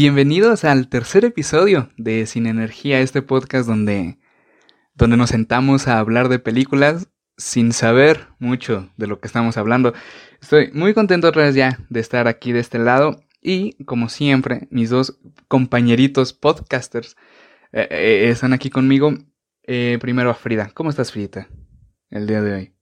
Bienvenidos al tercer episodio de Sin Energía, este podcast donde, donde nos sentamos a hablar de películas sin saber mucho de lo que estamos hablando. Estoy muy contento otra vez ya de estar aquí de este lado y como siempre mis dos compañeritos podcasters eh, eh, están aquí conmigo. Eh, primero a Frida. ¿Cómo estás Frida el día de hoy?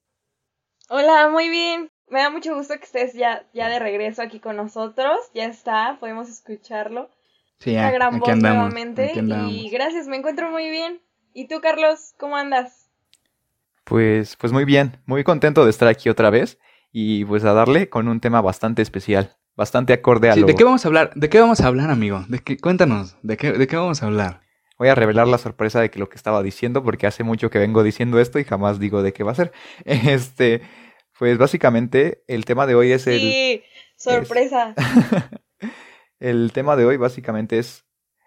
Hola, muy bien. Me da mucho gusto que estés ya, ya de regreso aquí con nosotros. Ya está, podemos escucharlo. Sí, ya, gran aquí voz andamos, nuevamente. aquí andamos. Y gracias, me encuentro muy bien. ¿Y tú, Carlos, cómo andas? Pues, pues muy bien, muy contento de estar aquí otra vez y pues a darle con un tema bastante especial, bastante acorde a Sí, lo... ¿De qué vamos a hablar? ¿De qué vamos a hablar, amigo? ¿De qué? Cuéntanos, ¿de qué, ¿de qué vamos a hablar? Voy a revelar la sorpresa de que lo que estaba diciendo porque hace mucho que vengo diciendo esto y jamás digo de qué va a ser. Este, pues básicamente el tema de hoy es el... Sí, sorpresa. El tema de hoy básicamente es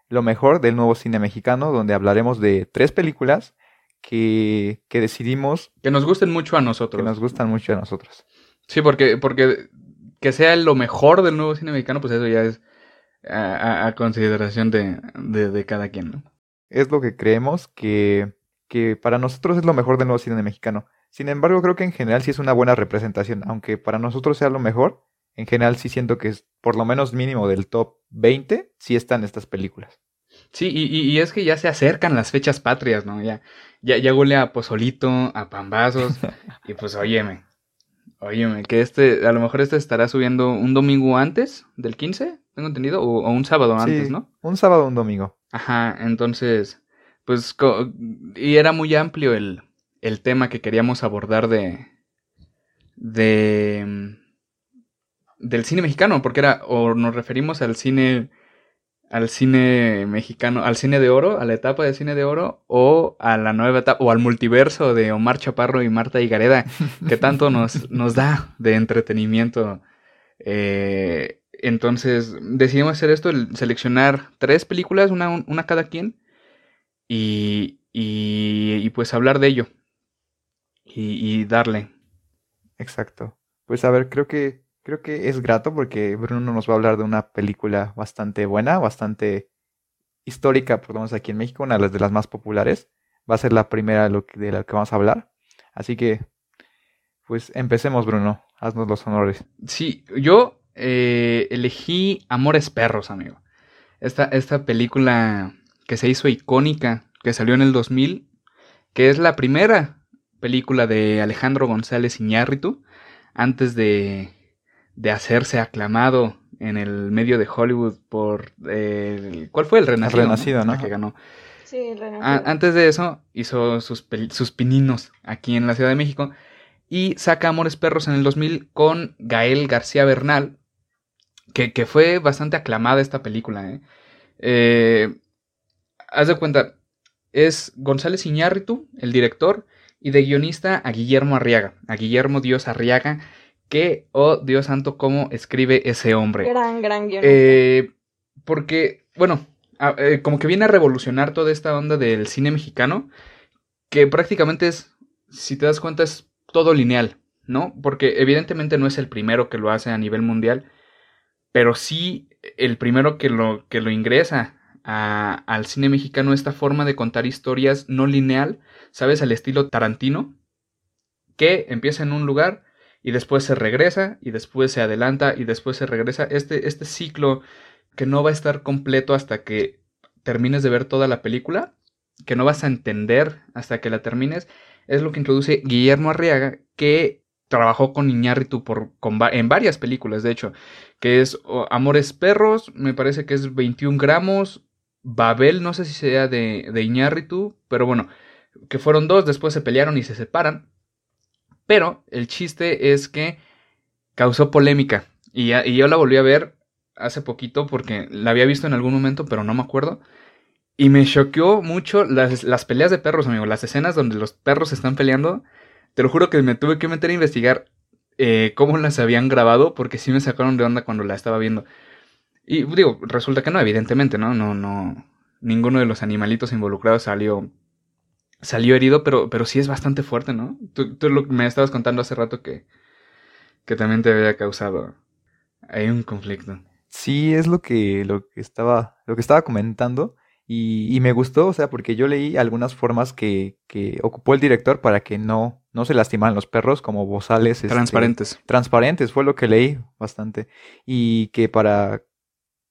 lo mejor del nuevo cine mexicano, donde hablaremos de tres películas que, que decidimos Que nos gusten mucho a nosotros. que nos gustan mucho a nosotros. Sí, porque, porque que sea lo mejor del nuevo cine mexicano, pues eso ya es a consideración de, de, de cada quien, ¿no? Es lo que creemos que, que para nosotros es lo mejor del nuevo cine mexicano. Sin embargo, creo que en general sí es una buena representación, aunque para nosotros sea lo mejor, en general sí siento que es por lo menos mínimo del top 20, sí están estas películas. Sí, y, y- es que ya se acercan las fechas patrias, ¿no? Ya, ya, ya huele a pozolito, a pambazos, y pues óyeme, óyeme, que este, a lo mejor este estará subiendo un domingo antes del 15, tengo entendido, o, o un sábado antes, Sí, ¿no? Un sábado un domingo. Ajá, entonces, pues, y era muy amplio el, el tema que queríamos abordar de, de, del cine mexicano, porque era, o nos referimos al cine, al cine mexicano, al cine de oro, a la etapa de cine de oro, o a la nueva etapa, o al multiverso de Omar Chaparro y Marta Higareda, que tanto nos, nos da de entretenimiento. Eh, entonces decidimos hacer esto, el seleccionar tres películas, una, una cada quien, y, y, y pues hablar de ello. Y, y darle. Exacto. Pues a ver, creo que creo que es grato porque Bruno nos va a hablar de una película bastante buena, bastante histórica, por lo menos aquí en México, una de las, de las más populares. Va a ser la primera de la que vamos a hablar. Así que, pues empecemos, Bruno. Haznos los honores. Sí, yo eh, elegí Amores Perros, amigo. Esta, esta película que se hizo icónica, que salió en el 2000, que es la primera película de Alejandro González Iñárritu, antes de, de hacerse aclamado en el medio de Hollywood por... eh, el- ¿Cuál fue el Renacido? Renacido, ¿no? Que ganó. Sí, Renato. A- antes de eso, hizo sus, sus pininos aquí en la Ciudad de México y saca Amores Perros en el 2000 con Gael García Bernal, que, que fue bastante aclamada esta película. ¿eh? Eh, haz de cuenta, es González Iñárritu, el director, y de guionista a Guillermo Arriaga, a Guillermo Dios Arriaga, que, oh Dios santo, cómo escribe ese hombre. Gran, gran guion. Eh, porque, bueno, eh, como que viene a revolucionar toda esta onda del cine mexicano, que prácticamente es, si te das cuenta, es todo lineal, ¿no? Porque evidentemente no es el primero que lo hace a nivel mundial, pero sí el primero que lo, que lo ingresa al cine mexicano, esta forma de contar historias no lineal, ¿sabes? Al estilo Tarantino, que empieza en un lugar y después se regresa y después se adelanta y después se regresa. Este, este ciclo que no va a estar completo hasta que termines de ver toda la película, que no vas a entender hasta que la termines, es lo que introduce Guillermo Arriaga, que trabajó con Iñárritu por, en varias películas, de hecho, que es Amores Perros, me parece que es 21 gramos, Babel, no sé si sea de, de Iñárritu, pero bueno, que fueron dos, después se pelearon y se separan. Pero el chiste es que causó polémica. Y, y yo la volví a ver hace poquito porque la había visto en algún momento, pero no me acuerdo. Y me choqueó mucho las, las peleas de perros, amigo. Las escenas donde los perros están peleando. Te lo juro que me tuve que meter a investigar eh, cómo las habían grabado porque sí me sacaron de onda cuando la estaba viendo. Y digo, resulta que no, evidentemente, ¿no? No, no. Ninguno de los animalitos involucrados salió salió herido, pero, pero sí es bastante fuerte, ¿no? Tú, tú lo- me estabas contando hace rato que, que también te había causado ahí un conflicto. Sí, es lo que, lo que estaba, lo que estaba comentando. Y, y me gustó, o sea, porque yo leí algunas formas que, que ocupó el director para que no, no se lastimaran los perros, como bozales. este, Transparentes. transparentes, fue lo que leí bastante. Y que para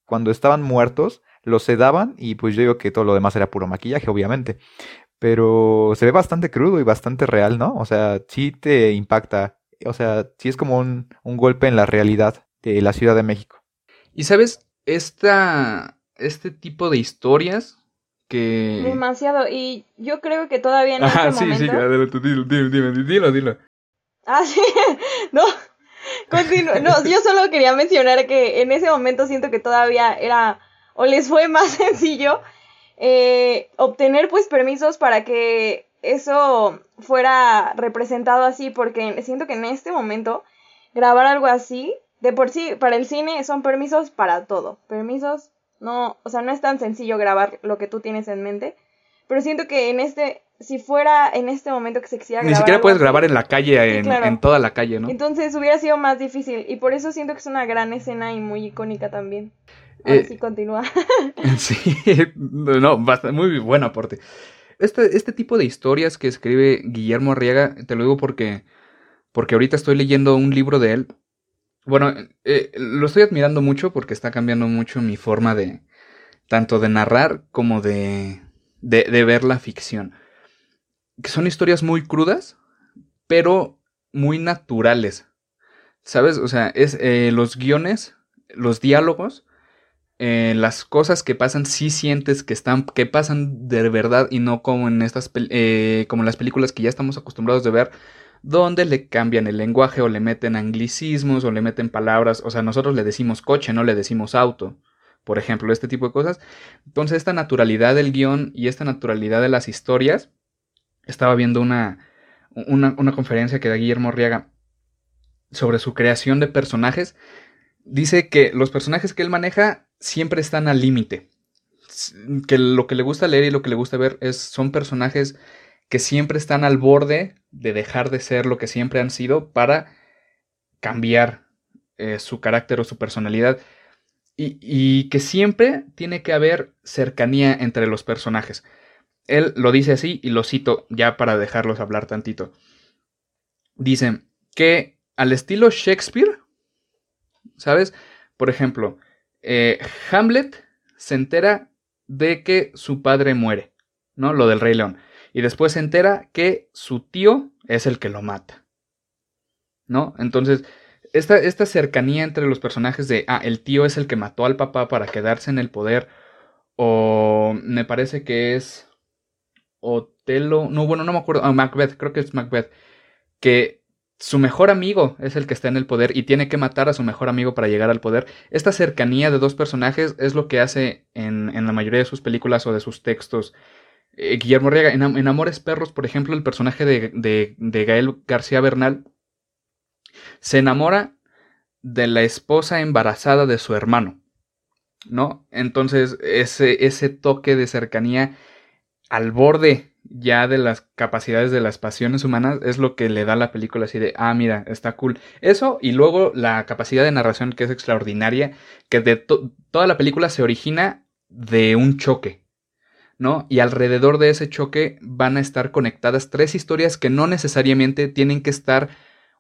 cuando estaban muertos, los sedaban y pues yo digo que todo lo demás era puro maquillaje, obviamente. Pero se ve bastante crudo y bastante real, ¿no? O sea, sí te impacta. O sea, sí es como un, un golpe en la realidad de la Ciudad de México. Y sabes, esta, este tipo de historias que... Demasiado. Y yo creo que todavía en Ajá, este sí, momento. sí, dilo, dilo, dilo, dilo. Ah, sí. No. No, yo solo quería mencionar que en ese momento siento que todavía era o les fue más sencillo eh, obtener pues permisos para que eso fuera representado así, porque siento que en este momento grabar algo así, de por sí, para el cine son permisos para todo. Permisos, no, o sea, no es tan sencillo grabar lo que tú tienes en mente, pero siento que en este, si fuera en este momento que se quisiera Ni grabar siquiera algo puedes así, grabar en la calle, en, claro. en toda la calle, ¿no? entonces hubiera sido más difícil y por eso siento que es una gran escena y muy icónica también. Ahora Eh, sí continúa. Sí, no, bastante, muy buen aporte. Este, este tipo de historias que escribe Guillermo Arriaga, te lo digo porque, porque ahorita estoy leyendo un libro de él. Bueno, eh, lo estoy admirando mucho porque está cambiando mucho mi forma de, tanto de narrar como de, de, de ver la ficción. Que son historias muy crudas, pero muy naturales. ¿Sabes? O sea, es eh, los guiones, los diálogos, eh, las cosas que pasan, sí sientes que están, que pasan de verdad y no como en estas, eh, como las películas que ya estamos acostumbrados de ver, donde le cambian el lenguaje o le meten anglicismos o le meten palabras. O sea, nosotros le decimos coche, no le decimos auto. Por ejemplo, este tipo de cosas. Entonces, esta naturalidad del guion y esta naturalidad de las historias. Estaba viendo una, una, conferencia que da Guillermo Arriaga sobre su creación de personajes. Dice que los personajes que él maneja siempre están al límite. Que lo que le gusta leer y lo que le gusta ver es, son personajes que siempre están al borde de dejar de ser lo que siempre han sido para cambiar eh, su carácter o su personalidad. Y, y que siempre tiene que haber cercanía entre los personajes. Él lo dice así y lo cito ya para dejarlos hablar tantito. Dice que al estilo Shakespeare, ¿sabes? Por ejemplo, eh, Hamlet se entera de que su padre muere, ¿no? Lo del Rey León. Y después se entera que su tío es el que lo mata, ¿no? Entonces, esta, esta cercanía entre los personajes de, ah, el tío es el que mató al papá para quedarse en el poder, o me parece que es Otelo, no, bueno, no me acuerdo, ah, Macbeth, creo que es Macbeth, que su mejor amigo es el que está en el poder y tiene que matar a su mejor amigo para llegar al poder. Esta cercanía de dos personajes es lo que hace en, en la mayoría de sus películas o de sus textos. Eh, Guillermo Am- en Amores Perros, por ejemplo, el personaje de, de, de Gael García Bernal se enamora de la esposa embarazada de su hermano, ¿no? Entonces, ese, ese toque de cercanía al borde ya de las capacidades de las pasiones humanas es lo que le da a la película así de, ah, mira, está cool. Eso y luego la capacidad de narración que es extraordinaria, que de to- toda la película se origina de un choque, ¿no? Y alrededor de ese choque van a estar conectadas tres historias que no necesariamente tienen que estar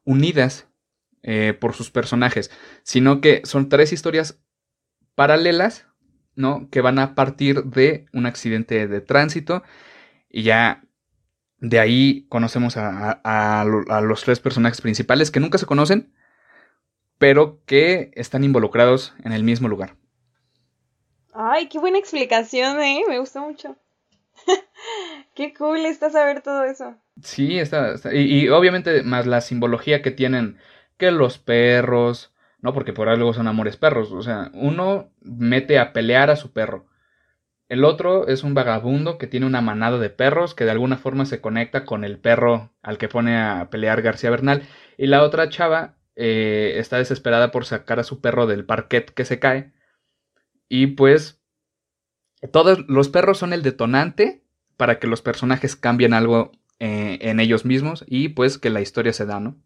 unidas eh, por sus personajes, sino que son tres historias paralelas, ¿no? Que van a partir de un accidente de tránsito y ya de ahí conocemos a, a- a lo- a los tres personajes principales que nunca se conocen, pero que están involucrados en el mismo lugar. Ay, qué buena explicación, ¿eh? Me gustó mucho. qué cool está saber todo eso. Sí, está, está- y, y obviamente más la simbología que tienen que los perros, ¿no? Porque por algo son amores perros. O sea, uno mete a pelear a su perro. El otro es un vagabundo que tiene una manada de perros que de alguna forma se conecta con el perro al que pone a pelear García Bernal. Y la otra chava eh, está desesperada por sacar a su perro del parquet que se cae. Y pues todos los perros son el detonante para que los personajes cambien algo eh, en ellos mismos y pues que la historia se da, ¿no?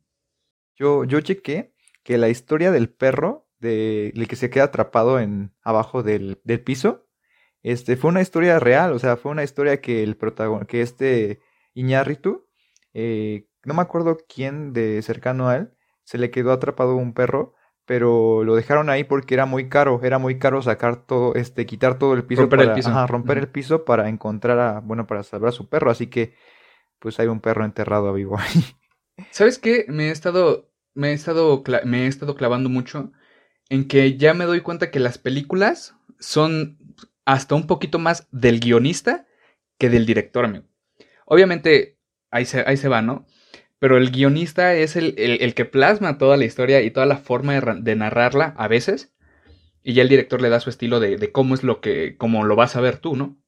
Yo, yo chequé que la historia del perro de el que se queda atrapado en abajo del, del piso. Este fue una historia real, o sea, fue una historia que el protagonista, que este Iñárritu, eh, no me acuerdo quién de cercano a él, se le quedó atrapado un perro, pero lo dejaron ahí porque era muy caro, era muy caro sacar todo, este, quitar todo el piso, Romper para, el piso. ajá, romper el piso para encontrar a, bueno, para salvar a su perro, así que pues hay un perro enterrado vivo ahí. ¿Sabes qué? Me he estado, me he estado, me he estado clavando mucho en que ya me doy cuenta que las películas son hasta un poquito más del guionista que del director, amigo. Obviamente, ahí se, ahí se va, ¿no? Pero el guionista es el, el- que plasma toda la historia y toda la forma de narrarla a veces. Y ya el director le da su estilo de, de cómo es lo que, cómo lo vas a ver tú, ¿no?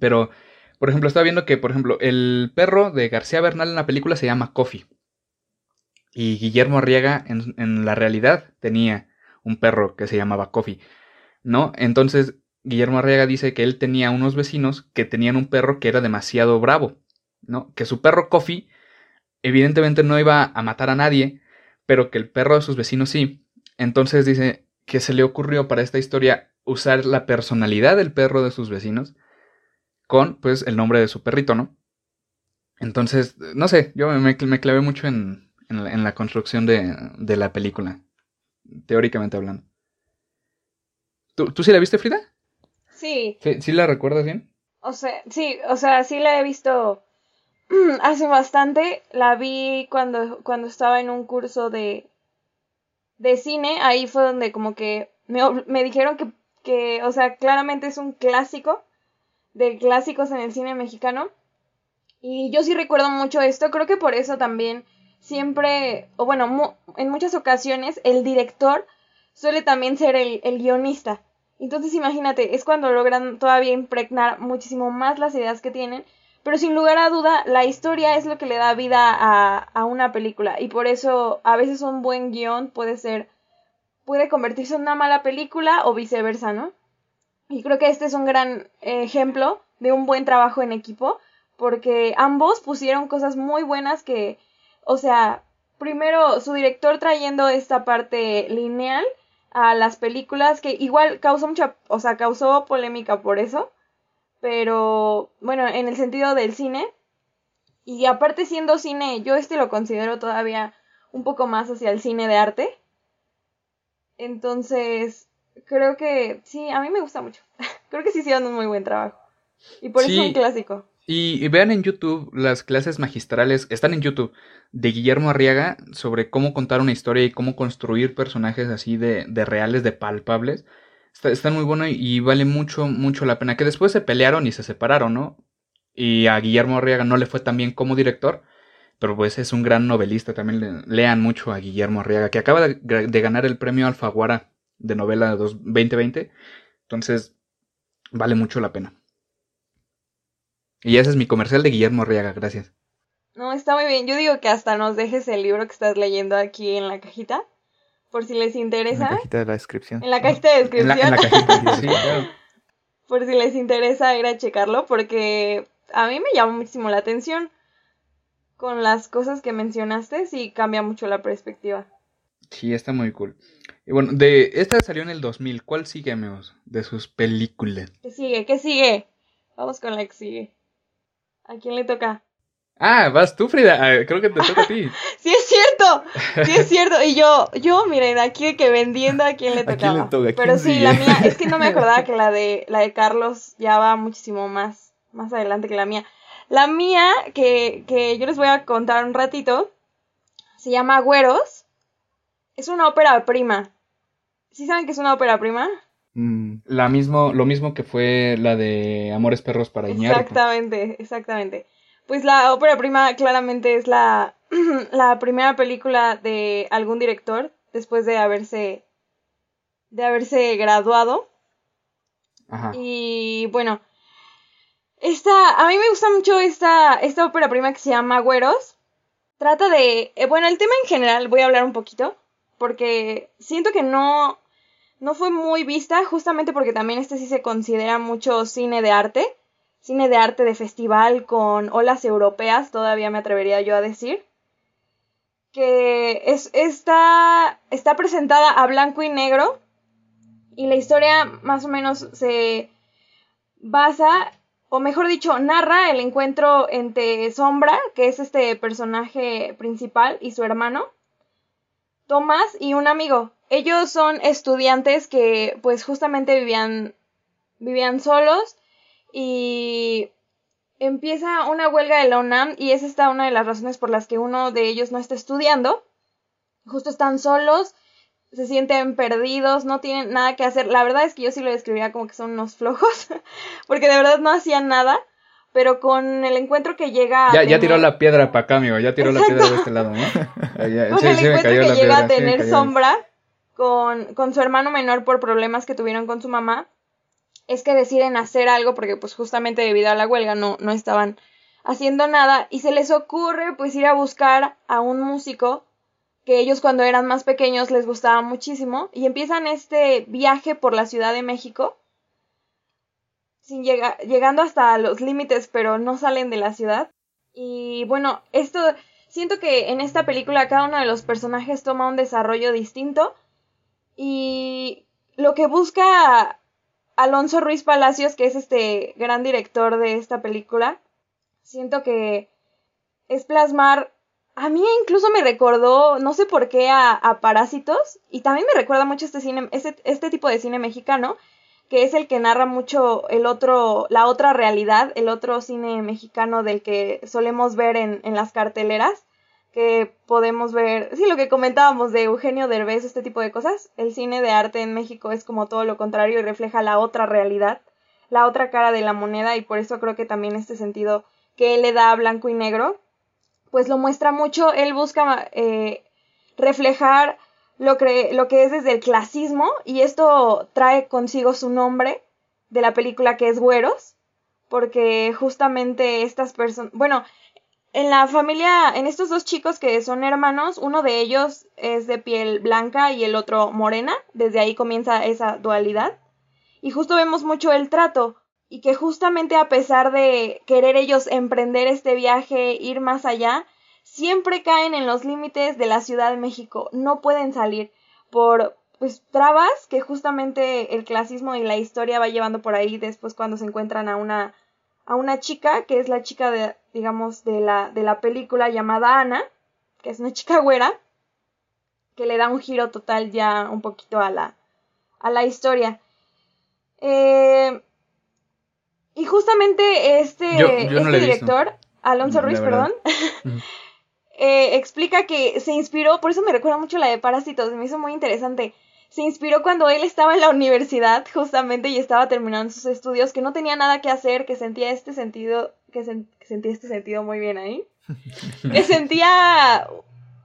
Pero, por ejemplo, estaba viendo que, por ejemplo, el perro de García Bernal en la película se llama Coffee. Y Guillermo Arriaga en, en la realidad tenía un perro que se llamaba Coffee, ¿no? Entonces, Guillermo Arriaga dice que él tenía unos vecinos que tenían un perro que era demasiado bravo, ¿no? Que su perro Coffee evidentemente no iba a matar a nadie, pero que el perro de sus vecinos sí. Entonces dice que se le ocurrió para esta historia usar la personalidad del perro de sus vecinos con, pues, el nombre de su perrito, ¿no? Entonces, no sé, yo me, me clavé mucho en, en la, en la construcción de, de la película, teóricamente hablando. ¿Tú, ¿Tú sí la viste, Frida? Sí, ¿Sí, sí la recuerdas bien? o sea, sí, o sea, sí la he visto hace bastante. La vi cuando, cuando estaba en un curso de, de cine. Ahí fue donde como que me, me dijeron que, que, o sea, claramente es un clásico de clásicos en el cine mexicano. Y yo sí recuerdo mucho esto. Creo que por eso también siempre, o bueno, en muchas ocasiones el director suele también ser el, el guionista. Entonces imagínate, es cuando logran todavía impregnar muchísimo más las ideas que tienen. Pero sin lugar a duda, la historia es lo que le da vida a, a una película. Y por eso a veces un buen guion puede ser, puede convertirse en una mala película o viceversa, ¿no? Y creo que este es un gran ejemplo de un buen trabajo en equipo, porque ambos pusieron cosas muy buenas que, o sea, primero su director trayendo esta parte lineal a las películas que igual causó mucha, o sea, causó polémica por eso, pero bueno, en el sentido del cine. Y aparte siendo cine, yo este lo considero todavía un poco más hacia el cine de arte. Entonces, creo que sí, a mí me gusta mucho. creo que sí hicieron un muy buen trabajo. Y por eso es un clásico. Y, y vean en YouTube las clases magistrales, están en YouTube, de Guillermo Arriaga sobre cómo contar una historia y cómo construir personajes así de, reales, de palpables. Está, muy buenos y, vale mucho, mucho la pena. Que después se pelearon y se separaron, ¿no? Y a Guillermo Arriaga no le fue tan bien como director, pero pues es un gran novelista. También le- lean mucho a Guillermo Arriaga, que acaba de, de ganar el premio Alfaguara de novela dos- 2020. Entonces, vale mucho la pena. Y ese es mi comercial de Guillermo Arriaga, gracias. No, está muy bien. Yo digo que hasta nos dejes el libro que estás leyendo aquí en la cajita, por si les En interesa. la cajita de la descripción. En la cajita de En la, descripción. en la cajita, sí, claro. por si les interesa ir a checarlo, porque a mí me llamó muchísimo la atención. Con las cosas que mencionaste, sí cambia mucho la perspectiva. Sí, está muy cool. Y bueno, de esta salió en el 2000. ¿Cuál sigue, amigos? De sus películas. ¿Qué sigue? ¿Qué sigue? Vamos con la que sigue. ¿A quién le toca? Ah, vas tú, Frida. Ah, creo que te toca a ti. Sí es cierto, sí es cierto. Y yo, yo, miren, aquí de que vendiendo a quién le ¿A quién tocaba. le toca? ¿Quién Pero sí, sigue? la mía, es que no me acordaba que la de la de Carlos ya va muchísimo más, más adelante que la mía. La mía, que, que yo les voy a contar un ratito, se llama Güeros. Es una ópera prima. ¿Sí saben que es una ópera prima? Mm, La mismo, lo mismo que fue la de Amores Perros para Iñárritu. Exactamente, exactamente. Pues la ópera prima claramente es la, la primera película de algún director después de haberse de haberse graduado. Ajá. Y bueno, esta, a mí me gusta mucho esta, esta ópera prima que se llama Güeros. Trata de, eh, bueno, el tema en general voy a hablar un poquito, porque siento que no, no fue muy vista, justamente porque también este sí se considera mucho cine de arte, cine de arte de festival con olas europeas, todavía me atrevería yo a decir. que es, está, está presentada a blanco y negro y la historia más o menos se basa, o mejor dicho, narra el encuentro entre Sombra, que es este personaje principal, y su hermano, Tomás, y un amigo. Ellos son estudiantes que pues justamente vivían, vivían solos y empieza una huelga de la UNAM y es esta una de las razones por las que uno de ellos no está estudiando. Justo están solos, se sienten perdidos, no tienen nada que hacer. La verdad es que yo sí lo describiría como que son unos flojos, porque de verdad no hacían nada. Pero con el encuentro que llega. Ya, ya tiró la piedra para acá, amigo. Ya tiró la piedra de este lado, ¿no? con el encuentro que llega a tener sombra con, con su hermano menor por problemas que tuvieron con su mamá es que deciden hacer algo porque pues justamente debido a la huelga no, no estaban haciendo nada y se les ocurre pues ir a buscar a un músico que ellos cuando eran más pequeños les gustaba muchísimo y empiezan este viaje por la Ciudad de México sin llegando hasta los límites pero no salen de la ciudad. Y bueno esto siento que en esta película cada uno de los personajes toma un desarrollo distinto y lo que busca Alonso Ruiz Palacios, que es este gran director de esta película, siento que es plasmar. A mí incluso me recordó, no sé por qué, a, Parásitos. Y también me recuerda mucho este cine, este, este tipo de cine mexicano, que es el que narra mucho el otro, la otra realidad, el otro cine mexicano del que solemos ver en, en las carteleras que podemos ver, sí, lo que comentábamos de Eugenio Derbez, este tipo de cosas, el cine de arte en México es como todo lo contrario y refleja la otra realidad, la otra cara de la moneda y por eso creo que también este sentido que él le da a blanco y negro, pues lo muestra mucho, él busca eh, reflejar lo que, lo que es desde el clasismo y esto trae consigo su nombre de la película que es Güeros, porque justamente estas personas, bueno, en la familia, en estos dos chicos que son hermanos, uno de ellos es de piel blanca y el otro morena, desde ahí comienza esa dualidad. Y justo vemos mucho el trato, y que justamente a pesar de querer ellos emprender este viaje, ir más allá, siempre caen en los límites de la Ciudad de México, no pueden salir por pues trabas que justamente el clasismo y la historia va llevando por ahí después cuando se encuentran a una a una chica que es la chica de digamos, de la, de la película llamada Ana, que es una chica güera, que le da un giro total ya un poquito a la, a la historia. Eh, y justamente este, este director, Alonso Ruiz, perdón, eh, explica que se inspiró, por eso me recuerda mucho la de Parásitos, me hizo muy interesante se inspiró cuando él estaba en la universidad justamente y estaba terminando sus estudios, que no tenía nada que hacer, que sentía este sentido, que, sentía este sentido muy bien ahí, que sentía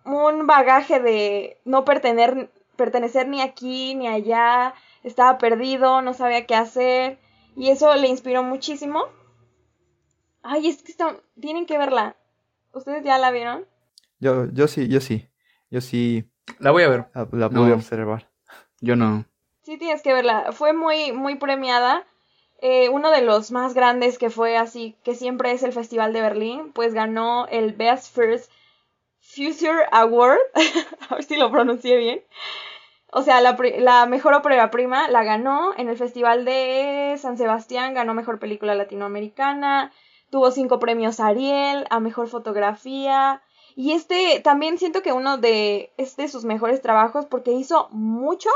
un bagaje de no pertenecer, pertenecer ni aquí ni allá, estaba perdido, no sabía qué hacer y eso le inspiró muchísimo. Ay, es que tienen que verla. ¿Ustedes ya la vieron? Yo, yo sí, yo sí. Yo sí. La voy a ver. La, voy a observar. Yo no. Sí, tienes que verla. Fue muy, muy premiada. Eh, uno de los más grandes que fue así, que siempre es el Festival de Berlín, pues ganó el Best First Future Award. a ver si lo pronuncié bien. O sea, la, la mejor ópera prima la ganó en el Festival de San Sebastián, ganó mejor película latinoamericana, tuvo cinco premios Ariel, a mejor fotografía, y este también siento que uno de, es de sus mejores trabajos porque hizo mucho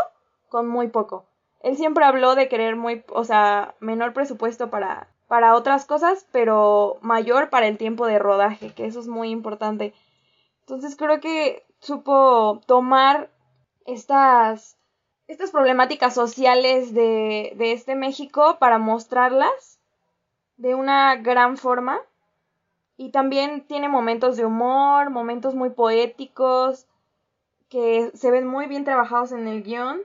con muy poco. Él siempre habló de querer muy, o sea, menor presupuesto para, para otras cosas, pero mayor para el tiempo de rodaje, que eso es muy importante. Entonces creo que supo tomar estas, estas problemáticas sociales de, de este México para mostrarlas de una gran forma y también tiene momentos de humor, momentos muy poéticos, que se ven muy bien trabajados en el guion.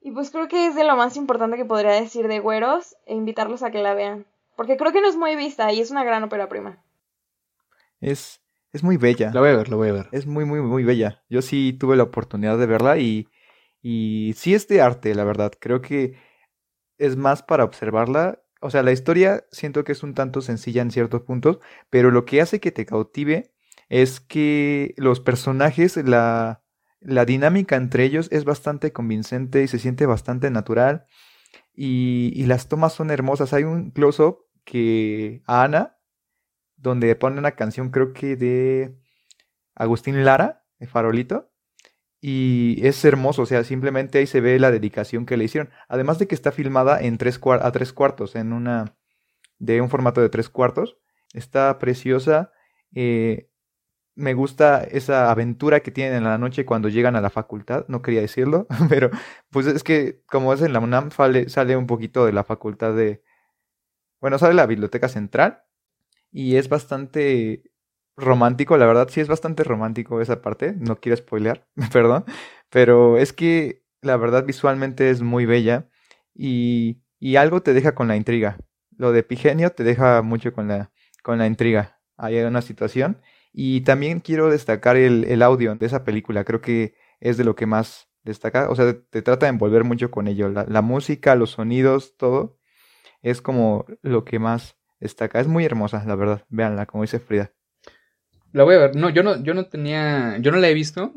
Y pues creo que es de lo más importante que podría decir de Güeros e invitarlos a que la vean. Porque creo que no es muy vista y es una gran ópera prima. Es, es muy bella. La voy a ver, la voy a ver. Es muy, muy, muy bella. Yo sí tuve la oportunidad de verla y, y sí es de arte, la verdad. Creo que es más para observarla o sea, la historia siento que es un tanto sencilla en ciertos puntos, pero lo que hace que te cautive es que los personajes, la, la dinámica entre ellos es bastante convincente y se siente bastante natural. Y, y las tomas son hermosas. Hay un close-up que a Ana, donde pone una canción, creo que de Agustín Lara, de Farolito. Y es hermoso, o sea, simplemente ahí se ve la dedicación que le hicieron. Además de que está filmada en tres a tres cuartos, en una. de un formato de tres cuartos. Está preciosa. Eh, me gusta esa aventura que tienen en la noche cuando llegan a la facultad. No quería decirlo, pero pues es que como es en la UNAM, sale, sale un poquito de la facultad de. Bueno, sale la biblioteca central. Y es bastante romántico, la verdad sí es bastante romántico esa parte, no quiero spoilear, perdón, pero es que la verdad visualmente es muy bella y, y algo te deja con la intriga. Lo de Pigenio te deja mucho con la, con la intriga. Hay una situación y también quiero destacar el, el audio de esa película, creo que es de lo que más destaca, o sea, te trata de envolver mucho con ello, la, la música, los sonidos, todo, es como lo que más destaca. Es muy hermosa, la verdad, véanla, como dice Frida. La voy a ver. No, yo no, yo no tenía. Yo no la he visto.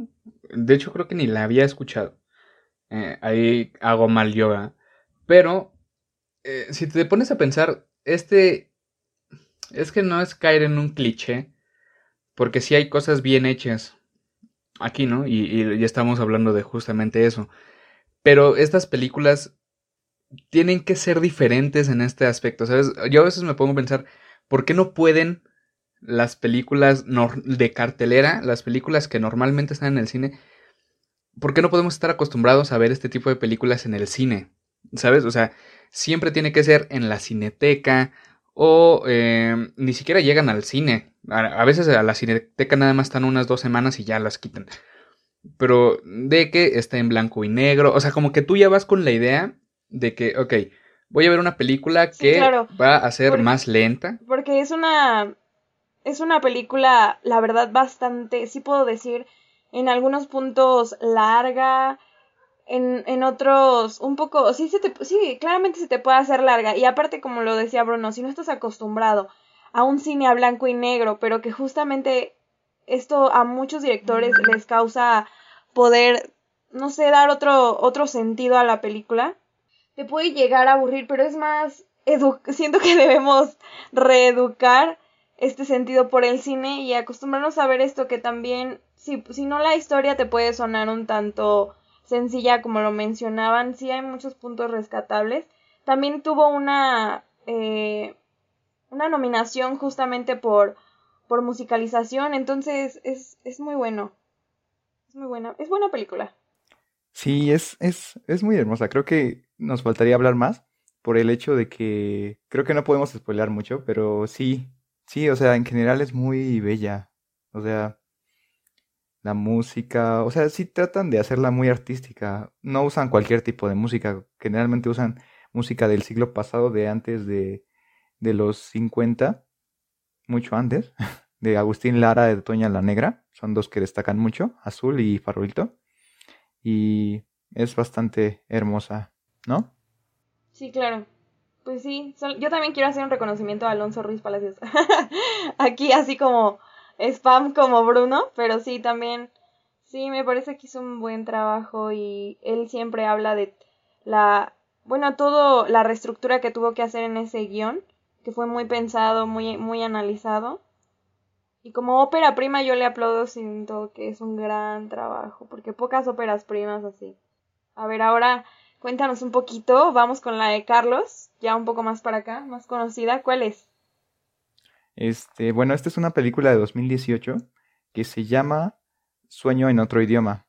De hecho, creo que ni la había escuchado. Eh, ahí hago mal yoga. Pero, eh, si te pones a pensar, este. Es que no es caer en un cliché. Porque sí hay cosas bien hechas. Aquí, ¿no? Y, ya estamos hablando de justamente eso. Pero estas películas tienen que ser diferentes en este aspecto. ¿Sabes? Yo a veces me pongo a pensar, ¿por qué no pueden las películas de cartelera, las películas que normalmente están en el cine, ¿por qué no podemos estar acostumbrados a ver este tipo de películas en el cine? ¿Sabes? O sea, siempre tiene que ser en la cineteca o eh, ni siquiera llegan al cine. A, veces a la cineteca nada más están unas dos semanas y ya las quitan. Pero de que está en blanco y negro. O sea, como que tú ya vas con la idea de que, ok, voy a ver una película que va a ser más lenta. Porque es una es una película, la verdad, bastante, sí puedo decir, en algunos puntos larga, en, en otros un poco, sí, se te, sí, claramente se te puede hacer larga. Y aparte, como lo decía Bruno, si no estás acostumbrado a un cine a blanco y negro, pero que justamente esto a muchos directores les causa poder, no sé, dar otro, otro sentido a la película, te puede llegar a aburrir, pero es más, siento que debemos reeducar este sentido por el cine y acostumbrarnos a ver esto que también, si, si no la historia te puede sonar un tanto sencilla como lo mencionaban, sí hay muchos puntos rescatables. También tuvo una, eh, una nominación justamente por, por musicalización, entonces es, es muy bueno. Es muy buena, es buena película. Sí, es, es, es muy hermosa. Creo que nos faltaría hablar más por el hecho de que creo que no podemos spoilear mucho, pero sí, Sí, o sea, en general es muy bella. O sea, la música, o sea, sí tratan de hacerla muy artística. No usan cualquier tipo de música. Generalmente usan música del siglo pasado, de antes de, de los 50, mucho antes, de Agustín Lara de Toña la Negra. Son dos que destacan mucho, Azul y Farolito. Y es bastante hermosa, ¿no? Sí, claro. Pues sí, yo también quiero hacer un reconocimiento a Alonso Ruiz Palacios. Aquí así como spam como Bruno, pero sí también, sí, me parece que hizo un buen trabajo y él siempre habla de la, bueno, todo la reestructura que tuvo que hacer en ese guion, que fue muy pensado, muy, muy analizado. Y como ópera prima yo le aplaudo, siento que es un gran trabajo, porque pocas óperas primas así. A ver, ahora cuéntanos un poquito, vamos con la de Carlos ya un poco más para acá, más conocida. ¿Cuál es? Este, bueno, esta es una película de 2018 que se llama Sueño en otro idioma.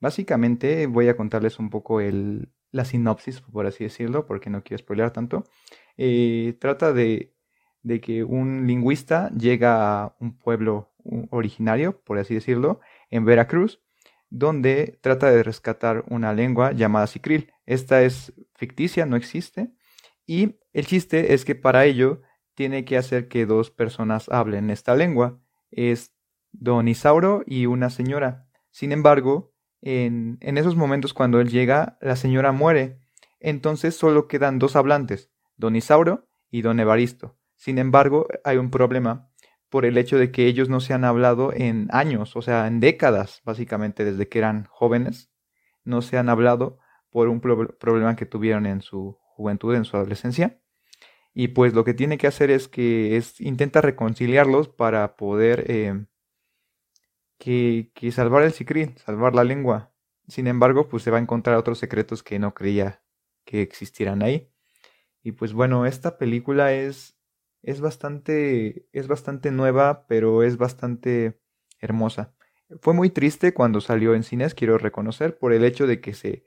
Básicamente voy a contarles un poco el, la sinopsis, por así decirlo, porque no quiero spoilear tanto. Eh, trata de, de que un lingüista llega a un pueblo originario, por así decirlo, en Veracruz, donde trata de rescatar una lengua llamada Sicril. Esta es ficticia, no existe, y el chiste es que para ello tiene que hacer que dos personas hablen esta lengua. Es Don Isauro y una señora. Sin embargo, en, en esos momentos cuando él llega, la señora muere. Entonces solo quedan dos hablantes, Don Isauro y Don Evaristo. Sin embargo, hay un problema, por el hecho de que ellos no se han hablado en años, o sea, en décadas, básicamente desde que eran jóvenes, no se han hablado por un problema que tuvieron en su juventud, en su adolescencia. Y pues lo que tiene que hacer es que es, intenta reconciliarlos para poder eh, que, que, salvar el secret, salvar la lengua. Sin embargo, pues se va a encontrar otros secretos que no creía que existieran ahí. Y pues bueno, esta película es, es bastante, es bastante nueva, pero es bastante hermosa. Fue muy triste cuando salió en cines, quiero reconocer, por el hecho de que se,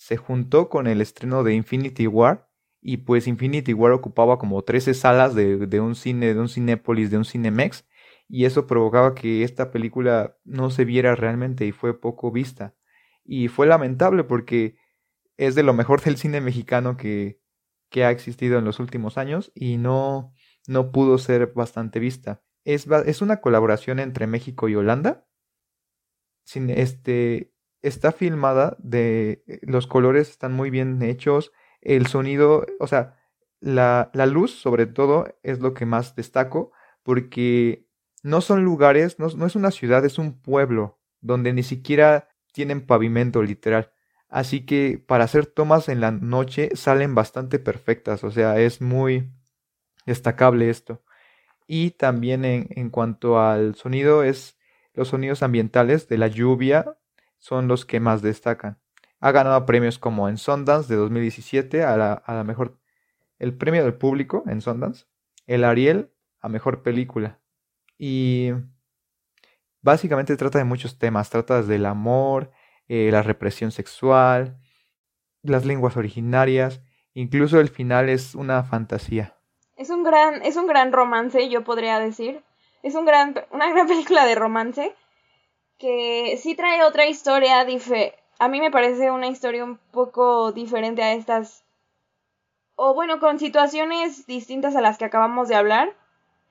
se juntó con el estreno de Infinity War y pues Infinity War ocupaba como 13 salas de, un cine, de un Cinépolis, de un Cinemex y eso provocaba que esta película no se viera realmente y fue poco vista. Y fue lamentable porque es de lo mejor del cine mexicano que, que ha existido en los últimos años y no, no pudo ser bastante vista. Es, es una colaboración entre México y Holanda. Sin, este, está filmada de los colores están muy bien hechos el sonido, o sea, la, la, luz sobre todo es lo que más destaco porque no son lugares, no, no es una ciudad, es un pueblo donde ni siquiera tienen pavimento literal. Así que para hacer tomas en la noche salen bastante perfectas, o sea, es muy destacable esto. Y también en, en cuanto al sonido, es los sonidos ambientales de la lluvia son los que más destacan. Ha ganado premios como en Sundance de 2017 a la, a la mejor, el premio del público en Sundance, el Ariel a mejor película. Y básicamente trata de muchos temas, trata del amor, eh, la represión sexual, las lenguas originarias, incluso el final es una fantasía. Es un gran, es un gran romance, yo podría decir. Es un gran, una gran película de romance que sí trae otra historia a mí me parece una historia un poco diferente a estas, o bueno, con situaciones distintas a las que acabamos de hablar,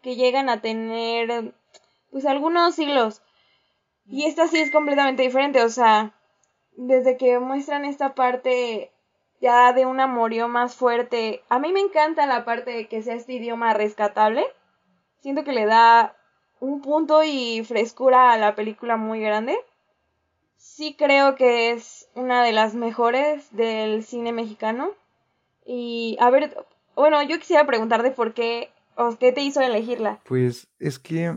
que llegan a tener, pues, algunos siglos. Y esta sí es completamente diferente, o sea, desde que muestran esta parte ya de un amorío más fuerte, a mí me encanta la parte de que sea este idioma rescatable. Siento que le da un punto y frescura a la película muy grande sí creo que es una de las mejores del cine mexicano. Y a ver, bueno, yo quisiera preguntarte por qué o qué te hizo elegirla. Pues es que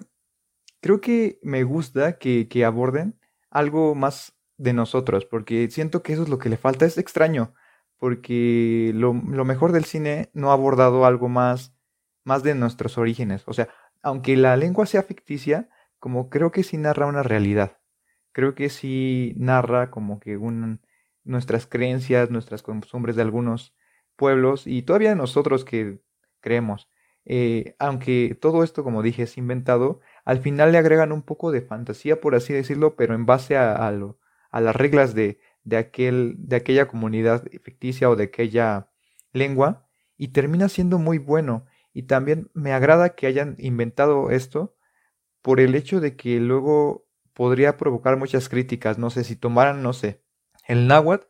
creo que me gusta que, que aborden algo más de nosotros, porque siento que eso es lo que le falta. Es extraño, porque lo, lo mejor del cine no ha abordado algo más, más de nuestros orígenes. O sea, aunque la lengua sea ficticia, como creo que sí narra una realidad creo que sí narra como que nuestras creencias, nuestras costumbres de algunos pueblos y todavía nosotros que creemos. Eh, aunque todo esto, como dije, es inventado, al final le agregan un poco de fantasía, por así decirlo, pero en base a, lo, a las reglas de, aquel, de aquella comunidad ficticia o de aquella lengua, y termina siendo muy bueno. Y también me agrada que hayan inventado esto por el hecho de que luego podría provocar muchas críticas. No sé si tomaran, no sé, el náhuatl,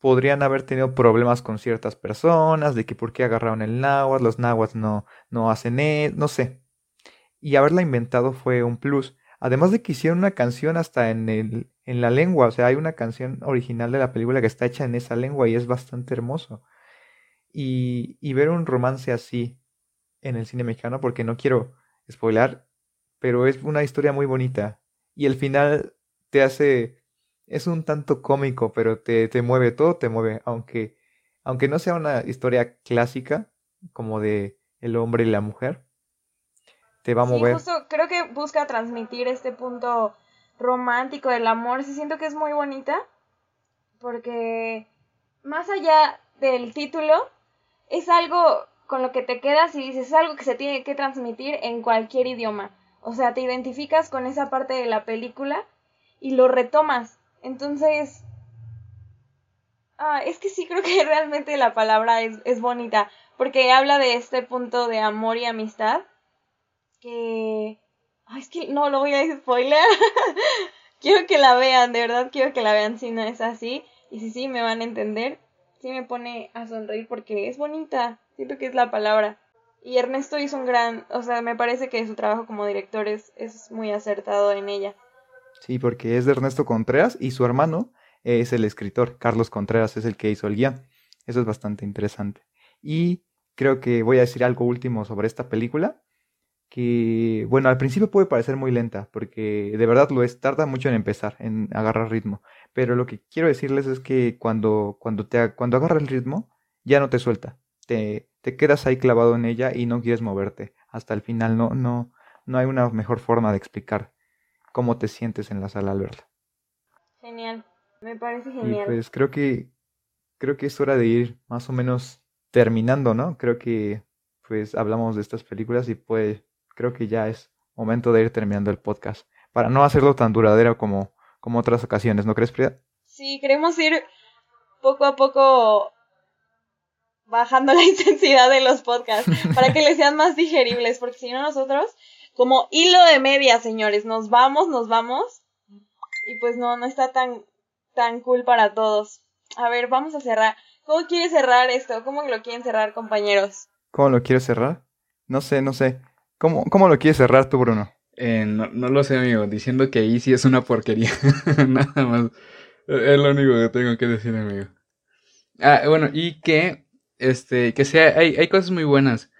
podrían haber tenido problemas con ciertas personas, de que por qué agarraron el náhuatl, los náhuatl no, no hacen eso, no sé. Y haberla inventado fue un plus. Además de que hicieron una canción hasta en, el, en la lengua, o sea, hay una canción original de la película que está hecha en esa lengua y es bastante hermoso. Y, y ver un romance así en el cine mexicano, porque no quiero spoilar, pero es una historia muy bonita y el final te hace, es un tanto cómico, pero te, te mueve, todo te mueve, aunque, aunque no sea una historia clásica como de el hombre y la mujer, te va a mover. Justo creo que busca transmitir este punto romántico del amor, sí siento que es muy bonita, porque más allá del título, es algo con lo que te quedas y dices, es algo que se tiene que transmitir en cualquier idioma. O sea, te identificas con esa parte de la película y lo retomas. Entonces, ah, es que sí creo que realmente la palabra es, es bonita, porque habla de este punto de amor y amistad que... Ay, es que no lo voy a spoiler. quiero que la vean, de verdad quiero que la vean si no es así. Y si sí, me van a entender. Sí me pone a sonreír porque es bonita. Siento que es la palabra. Y Ernesto hizo un gran, o sea, me parece que su trabajo como director es, es muy acertado en ella. Sí, porque es de Ernesto Contreras y su hermano es el escritor, Carlos Contreras es el que hizo el guion. Eso es bastante interesante. Y creo que voy a decir algo último sobre esta película, que, bueno, al principio puede parecer muy lenta, porque de verdad lo es, tarda mucho en empezar, en agarrar ritmo. Pero lo que quiero decirles es que cuando, cuando, te, cuando agarra el ritmo, ya no te suelta. Te, te quedas ahí clavado en ella y no quieres moverte. Hasta el final no, no, no hay una mejor forma de explicar cómo te sientes en la sala al verla. Genial, me parece genial. Y pues creo que creo que es hora de ir más o menos terminando, ¿no? Creo que pues hablamos de estas películas y pues creo que ya es momento de ir terminando el podcast para no hacerlo tan duradero como como otras ocasiones, ¿no crees, Frida? Sí, queremos ir poco a poco bajando la intensidad de los podcasts para que les sean más digeribles, porque si no nosotros, como hilo de media, señores, nos vamos, nos vamos, y pues no, no está tan, tan cool para todos. A ver, vamos a cerrar. ¿Cómo quieres cerrar esto? ¿Cómo lo quieren cerrar, compañeros? ¿Cómo lo quieres cerrar? No sé, no sé. ¿Cómo, cómo lo quieres cerrar tú, Bruno? Eh, no, no lo sé, amigo. Diciendo que ahí sí es una porquería. Nada más. Es lo único que tengo que decir, amigo. Ah, bueno, y que, este, que sea, hay, hay cosas muy buenas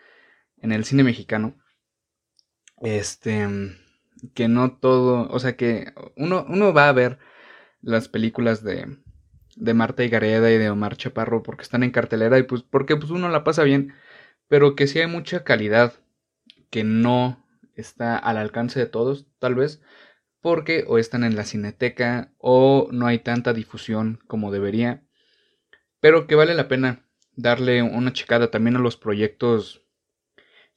en el cine mexicano. Este, que no todo, o sea que uno, uno va a ver las películas de, de Marta y Gareda y de Omar Chaparro porque están en cartelera y pues porque pues uno la pasa bien, pero que sí hay mucha calidad que no está al alcance de todos, tal vez, porque o están en la cineteca o no hay tanta difusión como debería, pero que vale la pena darle una checada también a los proyectos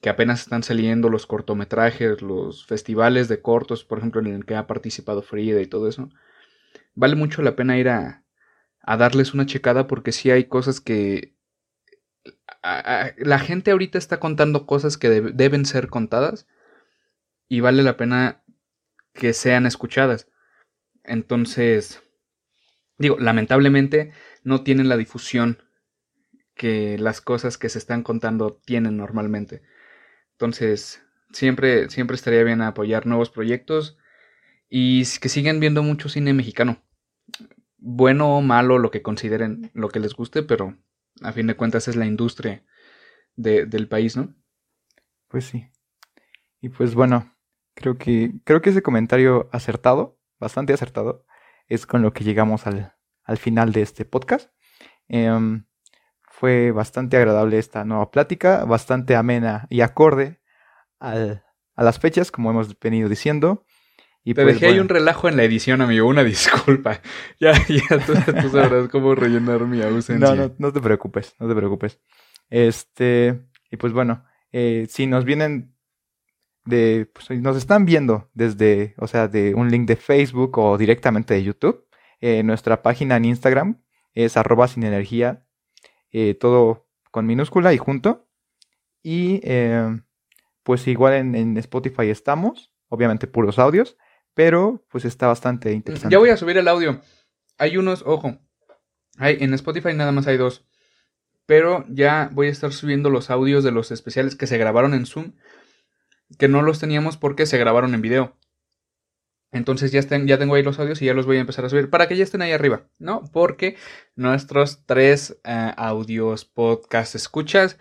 que apenas están saliendo, los cortometrajes, los festivales de cortos, por ejemplo, en el que ha participado Frida y todo eso. Vale mucho la pena ir a, a darles una checada porque sí hay cosas que... la gente ahorita está contando cosas que deben ser contadas y vale la pena que sean escuchadas. Entonces, digo, lamentablemente no tienen la difusión que las cosas que se están contando tienen normalmente. Entonces, siempre, siempre estaría bien apoyar nuevos proyectos y que sigan viendo mucho cine mexicano. Bueno o malo, lo que consideren, lo que les guste, pero a fin de cuentas es la industria de, del país, ¿no? Pues sí. Y pues bueno, creo que, creo que ese comentario acertado, bastante acertado, es con lo que llegamos al, al final de este podcast. Eh, fue bastante agradable esta nueva plática, bastante amena y acorde al, a las fechas, como hemos venido diciendo. Y Te pues, dejé ahí un relajo en la edición, amigo, una disculpa. Ya, ya tú, tú sabrás cómo rellenar mi ausencia. No, no, no te preocupes, no te preocupes. Este, y pues bueno, eh, si nos vienen de, pues, nos están viendo desde, o sea, de un link de Facebook o directamente de YouTube, eh, nuestra página en Instagram es arroba sin energía eh, todo con minúscula y junto. Y pues igual en, Spotify estamos, obviamente puros audios, pero pues está bastante interesante. Ya voy a subir el audio. Hay unos, ojo, hay, en Spotify nada más hay dos. Pero ya voy a estar subiendo los audios de los especiales que se grabaron en Zoom. Que no los teníamos porque se grabaron en video. Entonces ya, ya tengo ahí los audios y ya los voy a empezar a subir para que ya estén ahí arriba, ¿no? Porque nuestros tres eh, audios, podcast, escuchas,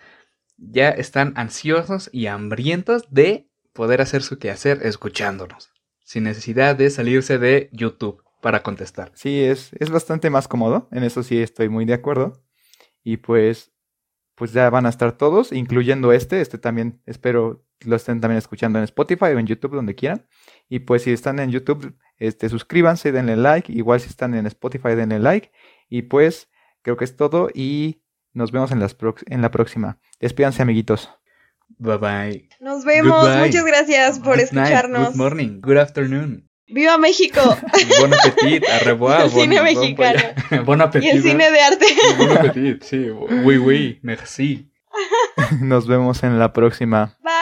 ya están ansiosos y hambrientos de poder hacer su quehacer escuchándonos, sin necesidad de salirse de YouTube para contestar. Sí, es, es bastante más cómodo, en eso sí estoy muy de acuerdo. Y pues, pues ya van a estar todos, incluyendo este, este también espero lo estén también escuchando en Spotify o en YouTube, donde quieran. Y pues si están en YouTube, este, suscríbanse, denle like. Igual si están en Spotify, denle like. Y pues creo que es todo y nos vemos en, las en la próxima. Despídanse, amiguitos. Bye bye. Nos vemos. Muchas gracias por escucharnos. good morning. Good afternoon. ¡Viva México! Bon appetit, a revoir. El cine mexicano. Bon, appetit. Y el cine de arte. Bon appetit, sí. Oui, oui, merci. Nos vemos en la próxima. Bye.